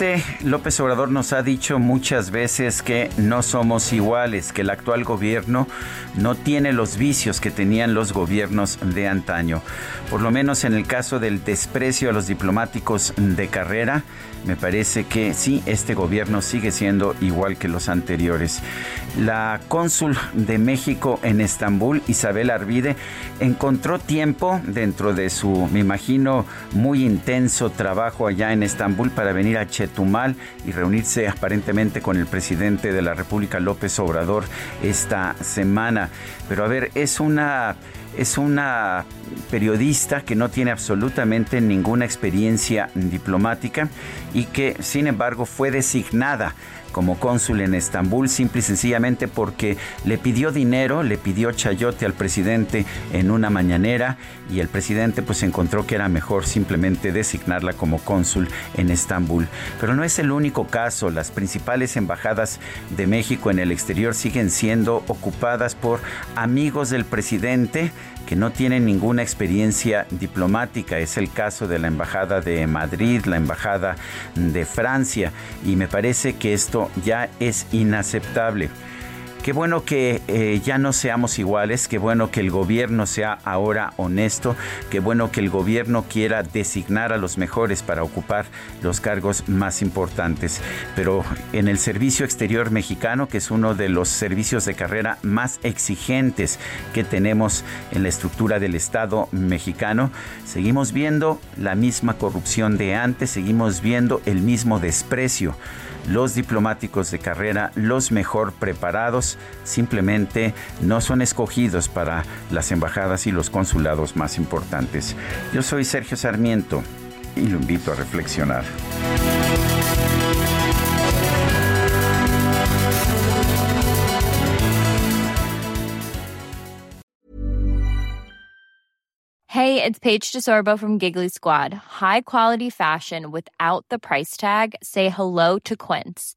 Presidente López Obrador nos ha dicho muchas veces que no somos iguales, que el actual gobierno no tiene los vicios que tenían los gobiernos de antaño. Por lo menos en el caso del desprecio a los diplomáticos de carrera, me parece que sí, este gobierno sigue siendo igual que los anteriores. La cónsul de México en Estambul, Isabel Arvide, encontró tiempo dentro de su, me imagino, muy intenso trabajo allá en Estambul para venir a Chetumal y reunirse aparentemente con el presidente de la República, López Obrador, esta semana. Pero a ver, es una es una periodista que no tiene absolutamente ninguna experiencia diplomática y que sin embargo fue designada como cónsul en Estambul, simple y sencillamente porque le pidió dinero, le pidió chayote al presidente en una mañanera y el presidente pues encontró que era mejor simplemente designarla como cónsul en Estambul. Pero no es el único caso, las principales embajadas de México en el exterior siguen siendo ocupadas por amigos del presidente que no tienen ninguna experiencia diplomática. Es el caso de la Embajada de Madrid, la Embajada de Francia, y me parece que esto ya es inaceptable. Qué bueno que eh, ya no seamos iguales, qué bueno que el gobierno sea ahora honesto, qué bueno que el gobierno quiera designar a los mejores para ocupar los cargos más importantes. Pero en el servicio exterior mexicano, que es uno de los servicios de carrera más exigentes que tenemos en la estructura del Estado mexicano, seguimos viendo la misma corrupción de antes, seguimos viendo el mismo desprecio los diplomáticos de carrera, los mejor preparados, simplemente no son escogidos para las embajadas y los consulados más importantes. Yo soy Sergio Sarmiento y lo invito a reflexionar. Hey, it's Paige DeSorbo from Giggly Squad. High quality fashion without the price tag. Say hello to Quince.